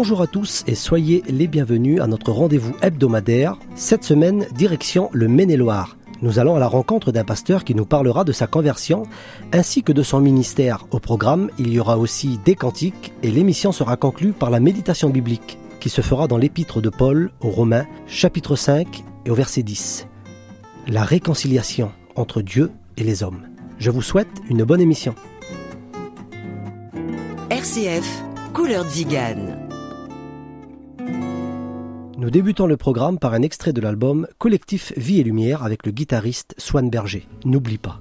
Bonjour à tous et soyez les bienvenus à notre rendez-vous hebdomadaire. Cette semaine, direction le Maine-et-Loire. Nous allons à la rencontre d'un pasteur qui nous parlera de sa conversion ainsi que de son ministère. Au programme, il y aura aussi des cantiques et l'émission sera conclue par la méditation biblique qui se fera dans l'épître de Paul aux Romains, chapitre 5 et au verset 10. La réconciliation entre Dieu et les hommes. Je vous souhaite une bonne émission. RCF, Couleur. Nous débutons le programme par un extrait de l'album Collectif Vie et Lumière avec le guitariste Swan Berger. N'oublie pas.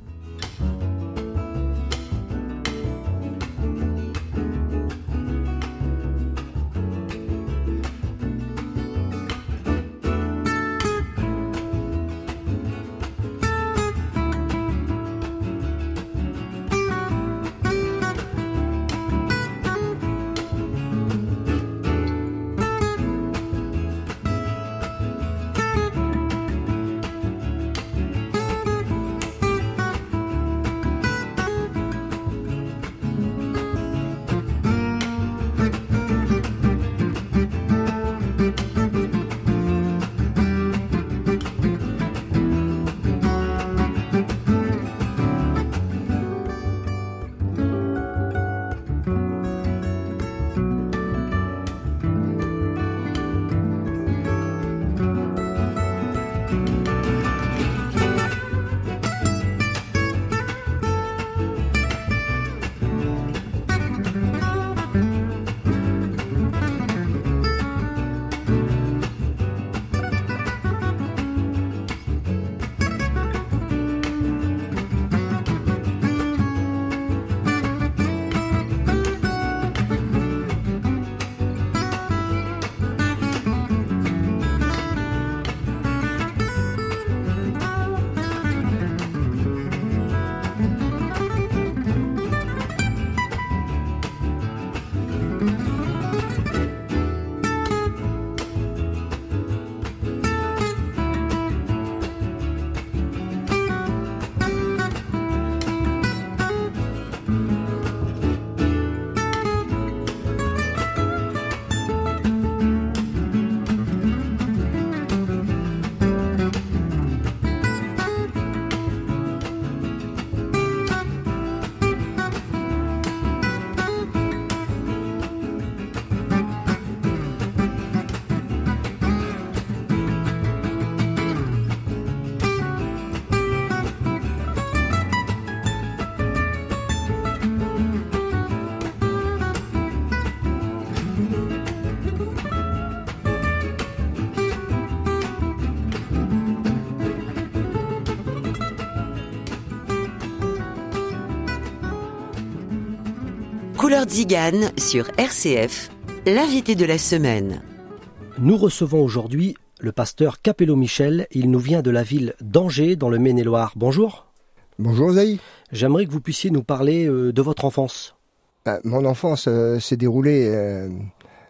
Zigane sur RCF, l'invité de la semaine. Nous recevons aujourd'hui le pasteur Capello Michel. Il nous vient de la ville d'Angers dans le Maine-et-Loire. Bonjour. Bonjour Zaï. J'aimerais que vous puissiez nous parler euh, de votre enfance. Euh, mon enfance euh, s'est déroulée euh,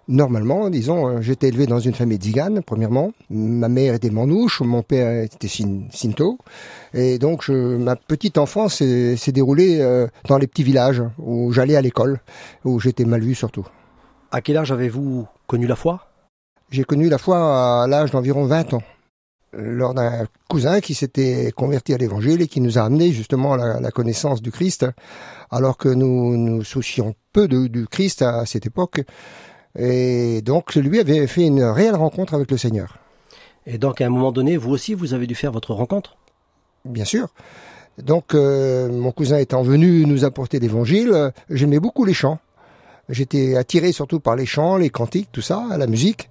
normalement, disons. Euh, J'étais élevé dans une famille d'Igane, premièrement. Ma mère était manouche, mon père était sin- Sinto. Et donc, je, ma petite enfance s'est déroulée euh, dans les petits villages où j'allais à l'école, où j'étais mal vu surtout. À quel âge avez-vous connu la foi? J'ai connu la foi à l'âge d'environ 20 ans, lors d'un cousin qui s'était converti à l'évangile et qui nous a amené justement à la, la connaissance du Christ, alors que nous nous soucions peu de- du Christ à cette époque. Et donc, lui avait fait une réelle rencontre avec le Seigneur, Et donc à un moment donné, vous aussi, vous avez dû faire votre rencontre? Bien sûr. Donc, euh, mon cousin étant venu nous apporter l'évangile, j'aimais beaucoup les chants. J'étais attiré surtout par les chants, les cantiques, tout ça, la musique,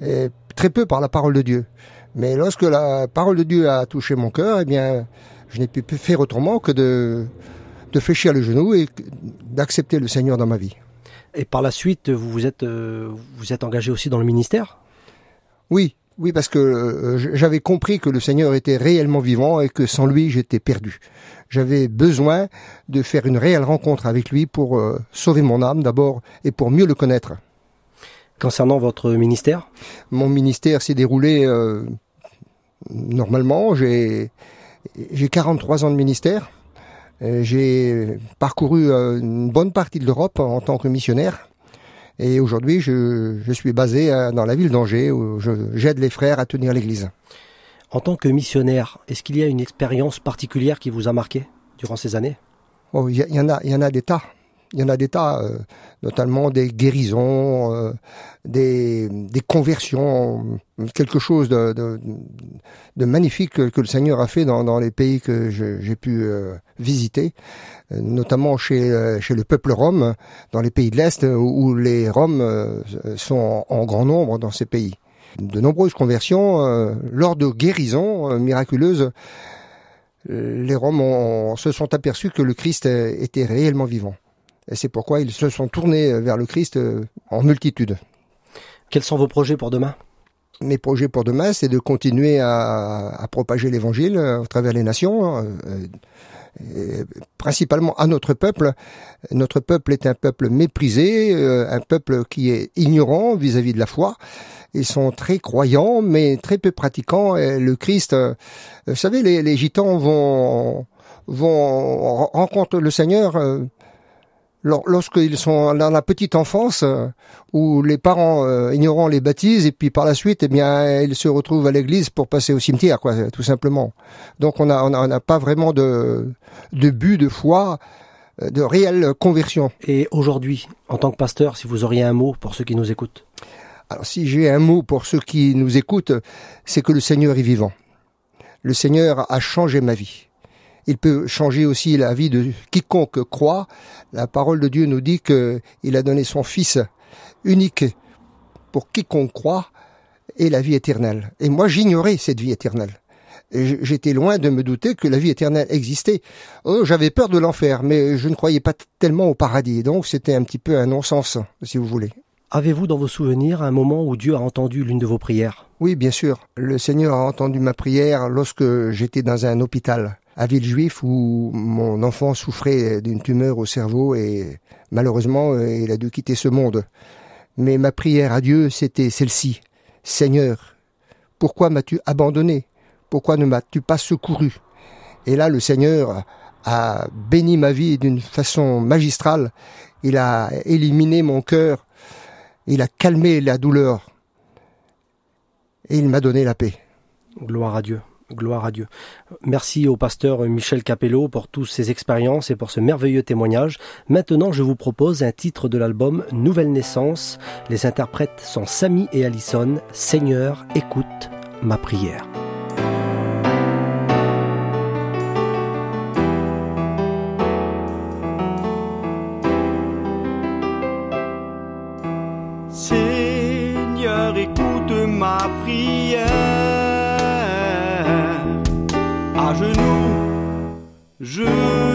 et très peu par la parole de Dieu. Mais lorsque la parole de Dieu a touché mon cœur, eh bien, je n'ai pu faire autrement que de, de fléchir le genou et d'accepter le Seigneur dans ma vie. Et par la suite, vous vous êtes, euh, vous êtes engagé aussi dans le ministère? Oui, oui, parce que euh, j'avais compris que le Seigneur était réellement vivant et que sans lui, j'étais perdu. J'avais besoin de faire une réelle rencontre avec lui pour euh, sauver mon âme d'abord et pour mieux le connaître. Concernant votre ministère? Mon ministère s'est déroulé euh, normalement. J'ai j'ai 43 ans de ministère. J'ai parcouru une bonne partie de l'Europe en tant que missionnaire. Et aujourd'hui, je, je, suis basé dans la ville d'Angers où j'aide les frères à tenir l'église. En tant que missionnaire, est-ce qu'il y a une expérience particulière qui vous a marqué durant ces années? Oh, il y, en a, il y en a des tas. Il y en a des tas, euh, notamment des guérisons, euh, des, des, conversions, quelque chose de, de, de, magnifique que, le Seigneur a fait dans, dans les pays que j'ai pu euh, visiter, notamment chez, chez le peuple rome, dans les pays de l'Est, où les Roms sont en, grand nombre dans ces pays. De nombreuses conversions, lors de guérisons miraculeuses, les Roms se sont aperçus que le Christ était réellement vivant. Et c'est pourquoi ils se sont tournés vers le Christ euh, en multitude. Quels sont vos projets pour demain? Mes projets pour demain, c'est de continuer à, propager l'Évangile à travers les nations, hein, euh, principalement à notre peuple. Notre peuple est un peuple méprisé, euh, un peuple qui est ignorant vis-à-vis de la foi. Ils sont très croyants, mais très peu pratiquants. Et le Christ, vous savez, les, les gitans vont vont rencontrer le Seigneur lorsqu'ils sont dans la petite enfance euh, où les parents euh, ignorants les baptisent et puis par la suite eh bien ils se retrouvent à l'église pour passer au cimetière quoi tout simplement. Donc on a on n'a pas vraiment de de but de foi euh, de réelle conversion. Et aujourd'hui en tant que pasteur si vous auriez un mot pour ceux qui nous écoutent? Alors si j'ai un mot pour ceux qui nous écoutent c'est que le Seigneur est vivant. Le Seigneur a changé ma vie il peut changer aussi la vie de quiconque croit. La parole de Dieu nous dit qu'il a donné son Fils unique pour quiconque croit et la vie éternelle. Et moi, j'ignorais cette vie éternelle. J'étais loin de me douter que la vie éternelle existait. Oh, j'avais peur de l'enfer, mais je ne croyais pas tellement au paradis. Donc c'était un petit peu un non-sens, si vous voulez. Avez-vous dans vos souvenirs un moment où Dieu a entendu l'une de vos prières? Oui, bien sûr. Le Seigneur a entendu ma prière lorsque j'étais dans un hôpital à Villejuif où mon enfant souffrait d'une tumeur au cerveau et malheureusement euh, il a dû quitter ce monde. Mais ma prière à Dieu c'était celle-ci. Seigneur, pourquoi m'as-tu abandonné? Pourquoi ne m'as-tu pas secouru? Et là le Seigneur a béni ma vie d'une façon magistrale. Il a éliminé mon cœur. Il a calmé la douleur. Et il m'a donné la paix. Gloire à Dieu. Gloire à Dieu. Merci au pasteur Michel Capello pour toutes ses expériences et pour ce merveilleux témoignage. Maintenant, je vous propose un titre de l'album Nouvelle Naissance. Les interprètes sont Samy et Allison. Seigneur, écoute ma prière. Seigneur, écoute ma prière je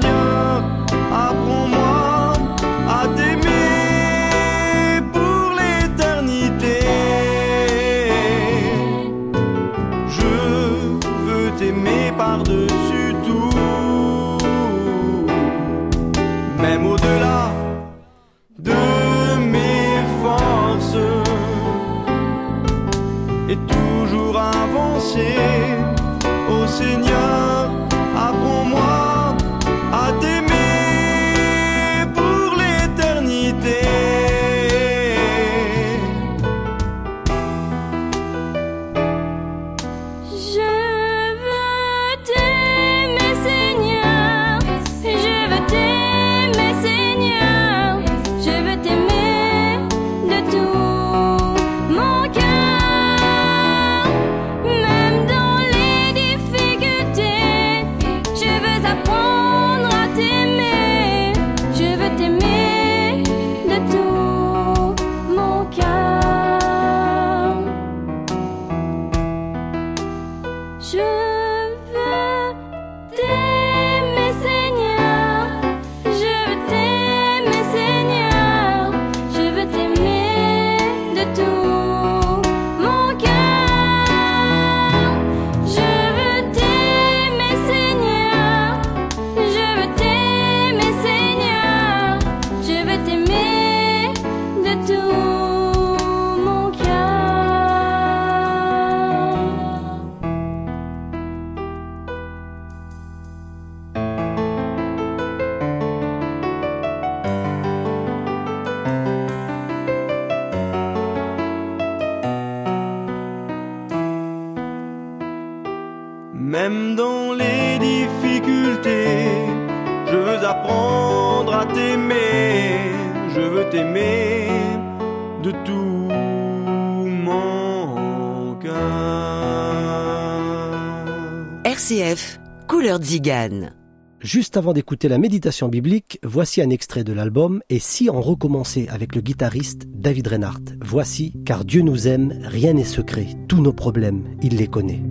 Dieu, apprends-moi. RCF, couleur zigane. Juste avant d'écouter la méditation biblique, voici un extrait de l'album Et si on recommençait avec le guitariste David Reinhardt? Voici, car Dieu nous aime, rien n'est secret, tous nos problèmes, il les connaît.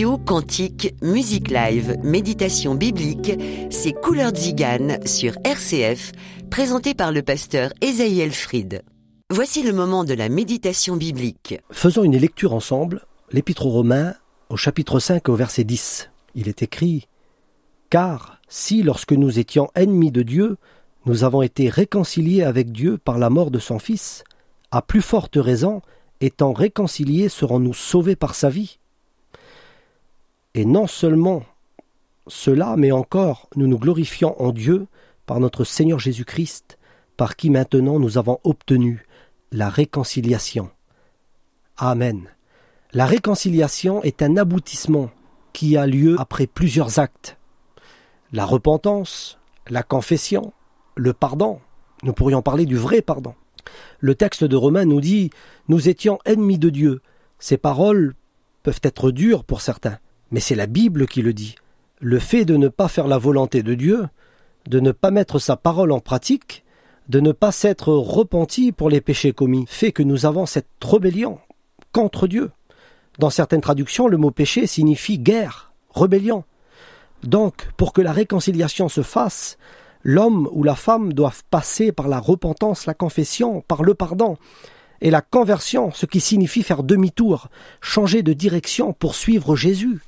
Interview, cantique, musique live, méditation biblique, c'est Couleur Zigane sur RCF, présenté par le pasteur Esaïel Fried. Voici le moment de la méditation biblique. Faisons une lecture ensemble, l'Épître aux Romains, au chapitre 5 au verset 10. Il est écrit Car si, lorsque nous étions ennemis de Dieu, nous avons été réconciliés avec Dieu par la mort de son Fils, à plus forte raison, étant réconciliés, serons-nous sauvés par sa vie? Et non seulement cela, mais encore nous nous glorifions en Dieu par notre Seigneur Jésus-Christ, par qui maintenant nous avons obtenu la réconciliation. Amen. La réconciliation est un aboutissement qui a lieu après plusieurs actes. La repentance, la confession, le pardon. Nous pourrions parler du vrai pardon. Le texte de Romains nous dit Nous étions ennemis de Dieu. Ces paroles peuvent être dures pour certains, mais c'est la Bible qui le dit. Le fait de ne pas faire la volonté de Dieu, de ne pas mettre sa parole en pratique, de ne pas s'être repenti pour les péchés commis, fait que nous avons cette rébellion contre Dieu. Dans certaines traductions, le mot péché signifie guerre, rébellion. Donc, pour que la réconciliation se fasse, l'homme ou la femme doivent passer par la repentance, la confession, par le pardon et la conversion, ce qui signifie faire demi-tour, changer de direction pour suivre Jésus.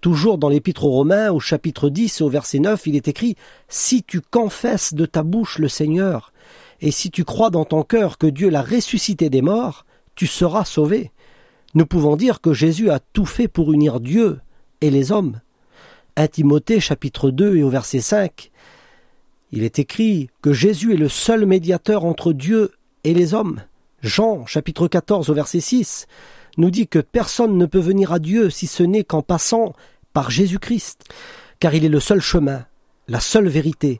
Toujours dans l'Épître aux Romains, au chapitre 10, au verset 9, il est écrit Si tu confesses de ta bouche le Seigneur, et si tu crois dans ton cœur que Dieu l'a ressuscité des morts, tu seras sauvé. Nous pouvons dire que Jésus a tout fait pour unir Dieu et les hommes. 1 Timothée chapitre 2 et au verset 5, il est écrit que Jésus est le seul médiateur entre Dieu et les hommes. Jean chapitre 14 au verset 6 nous dit que personne ne peut venir à Dieu si ce n'est qu'en passant par Jésus-Christ, car il est le seul chemin, la seule vérité,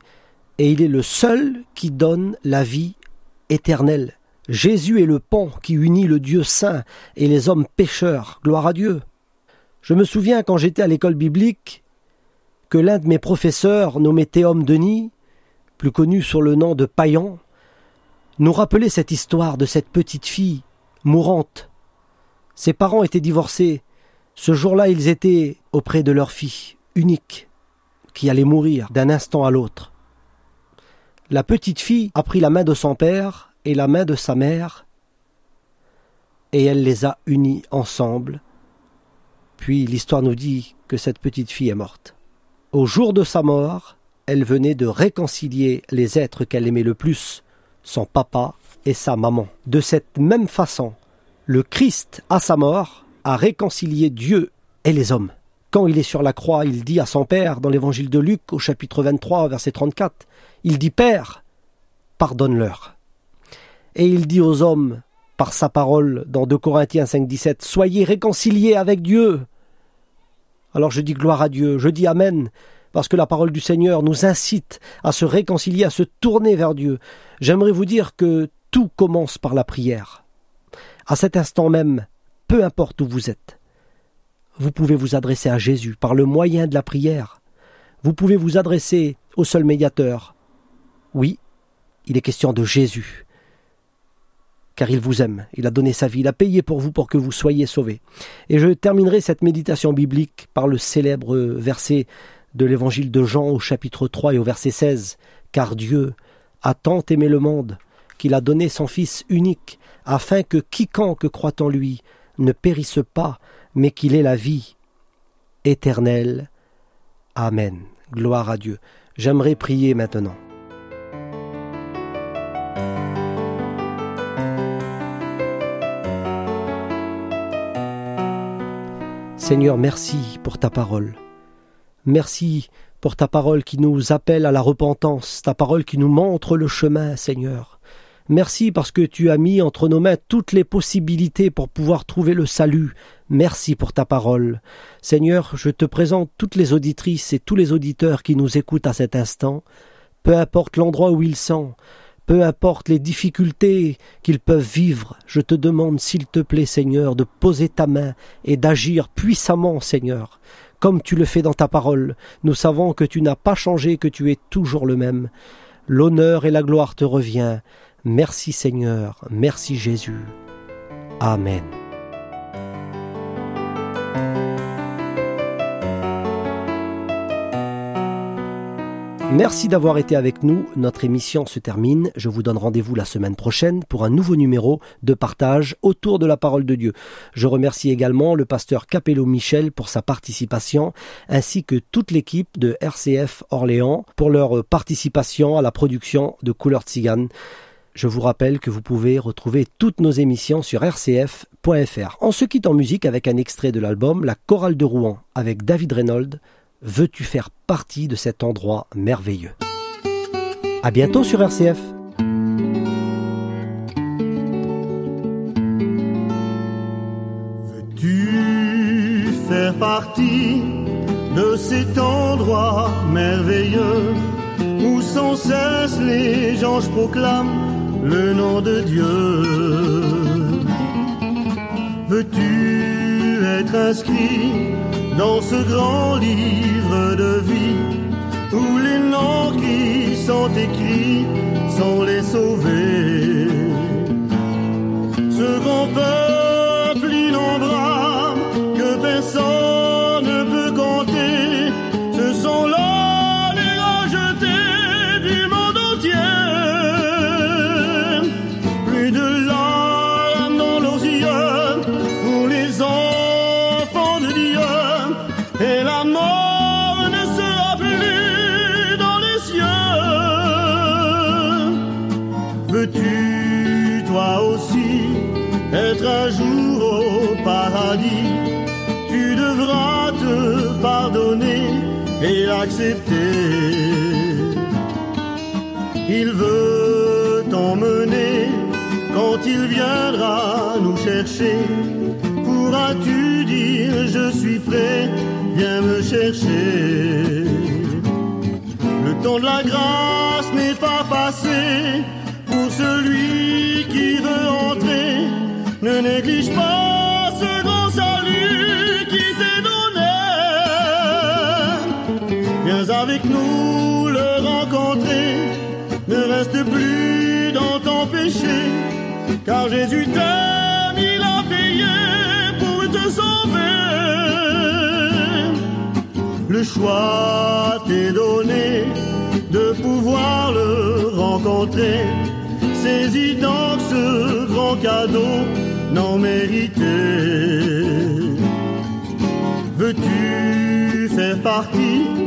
et il est le seul qui donne la vie éternelle. Jésus est le pont qui unit le Dieu saint et les hommes pécheurs. Gloire à Dieu. Je me souviens quand j'étais à l'école biblique que l'un de mes professeurs, nommé Théom Denis, plus connu sous le nom de Payan, nous rappelait cette histoire de cette petite fille mourante ses parents étaient divorcés. Ce jour-là, ils étaient auprès de leur fille, unique, qui allait mourir d'un instant à l'autre. La petite fille a pris la main de son père et la main de sa mère, et elle les a unis ensemble. Puis l'histoire nous dit que cette petite fille est morte. Au jour de sa mort, elle venait de réconcilier les êtres qu'elle aimait le plus, son papa et sa maman. De cette même façon, le Christ, à sa mort, a réconcilié Dieu et les hommes. Quand il est sur la croix, il dit à son Père, dans l'évangile de Luc, au chapitre 23, verset 34, il dit Père, pardonne-leur. Et il dit aux hommes, par sa parole, dans 2 Corinthiens 5, 17, Soyez réconciliés avec Dieu. Alors je dis gloire à Dieu, je dis Amen, parce que la parole du Seigneur nous incite à se réconcilier, à se tourner vers Dieu. J'aimerais vous dire que tout commence par la prière à cet instant même, peu importe où vous êtes. vous pouvez vous adresser à Jésus par le moyen de la prière. Vous pouvez vous adresser au seul médiateur. Oui, il est question de Jésus. Car il vous aime, il a donné sa vie, il a payé pour vous pour que vous soyez sauvés. Et je terminerai cette méditation biblique par le célèbre verset de l'évangile de Jean au chapitre 3 et au verset 16. Car Dieu a tant aimé le monde qu'il a donné son Fils unique, afin que quiconque croit en lui ne périsse pas, mais qu'il ait la vie éternelle. Amen. Gloire à Dieu. J'aimerais prier maintenant. Seigneur, merci pour ta parole. Merci pour ta parole qui nous appelle à la repentance, ta parole qui nous montre le chemin, Seigneur. Merci parce que tu as mis entre nos mains toutes les possibilités pour pouvoir trouver le salut. Merci pour ta parole. Seigneur, je te présente toutes les auditrices et tous les auditeurs qui nous écoutent à cet instant, peu importe l'endroit où ils sont, peu importe les difficultés qu'ils peuvent vivre, je te demande, s'il te plaît, Seigneur, de poser ta main et d'agir puissamment, Seigneur, comme tu le fais dans ta parole. Nous savons que tu n'as pas changé, que tu es toujours le même. L'honneur et la gloire te revient. Merci Seigneur, merci Jésus. Amen. Merci d'avoir été avec nous. Notre émission se termine. Je vous donne rendez-vous la semaine prochaine pour un nouveau numéro de partage autour de la parole de Dieu. Je remercie également le pasteur Capello Michel pour sa participation ainsi que toute l'équipe de RCF Orléans pour leur participation à la production de Couleur Tzigane. Je vous rappelle que vous pouvez retrouver toutes nos émissions sur rcf.fr. On se quitte en musique avec un extrait de l'album La chorale de Rouen avec David Reynolds veux-tu faire partie de cet endroit merveilleux? À bientôt sur RCF. Veux-tu faire partie de cet endroit merveilleux où sans cesse les anges proclament? Le nom de Dieu Veux-tu être inscrit dans ce grand livre de vie où les noms qui sont écrits sont les sauvés? Ce et accepter. Il veut t'emmener quand il viendra nous chercher. Pourras-tu dire je suis prêt, viens me chercher. Le temps de la grâce n'est pas passé pour celui qui veut entrer. Ne néglige pas avec nous le rencontrer. Ne reste plus dans ton péché, car Jésus t'aime, il a payé pour te sauver. Le choix t'est donné de pouvoir le rencontrer. Saisis donc ce grand cadeau non mérité. Veux-tu faire partie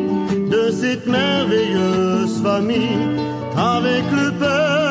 cette merveilleuse famille avec le Père.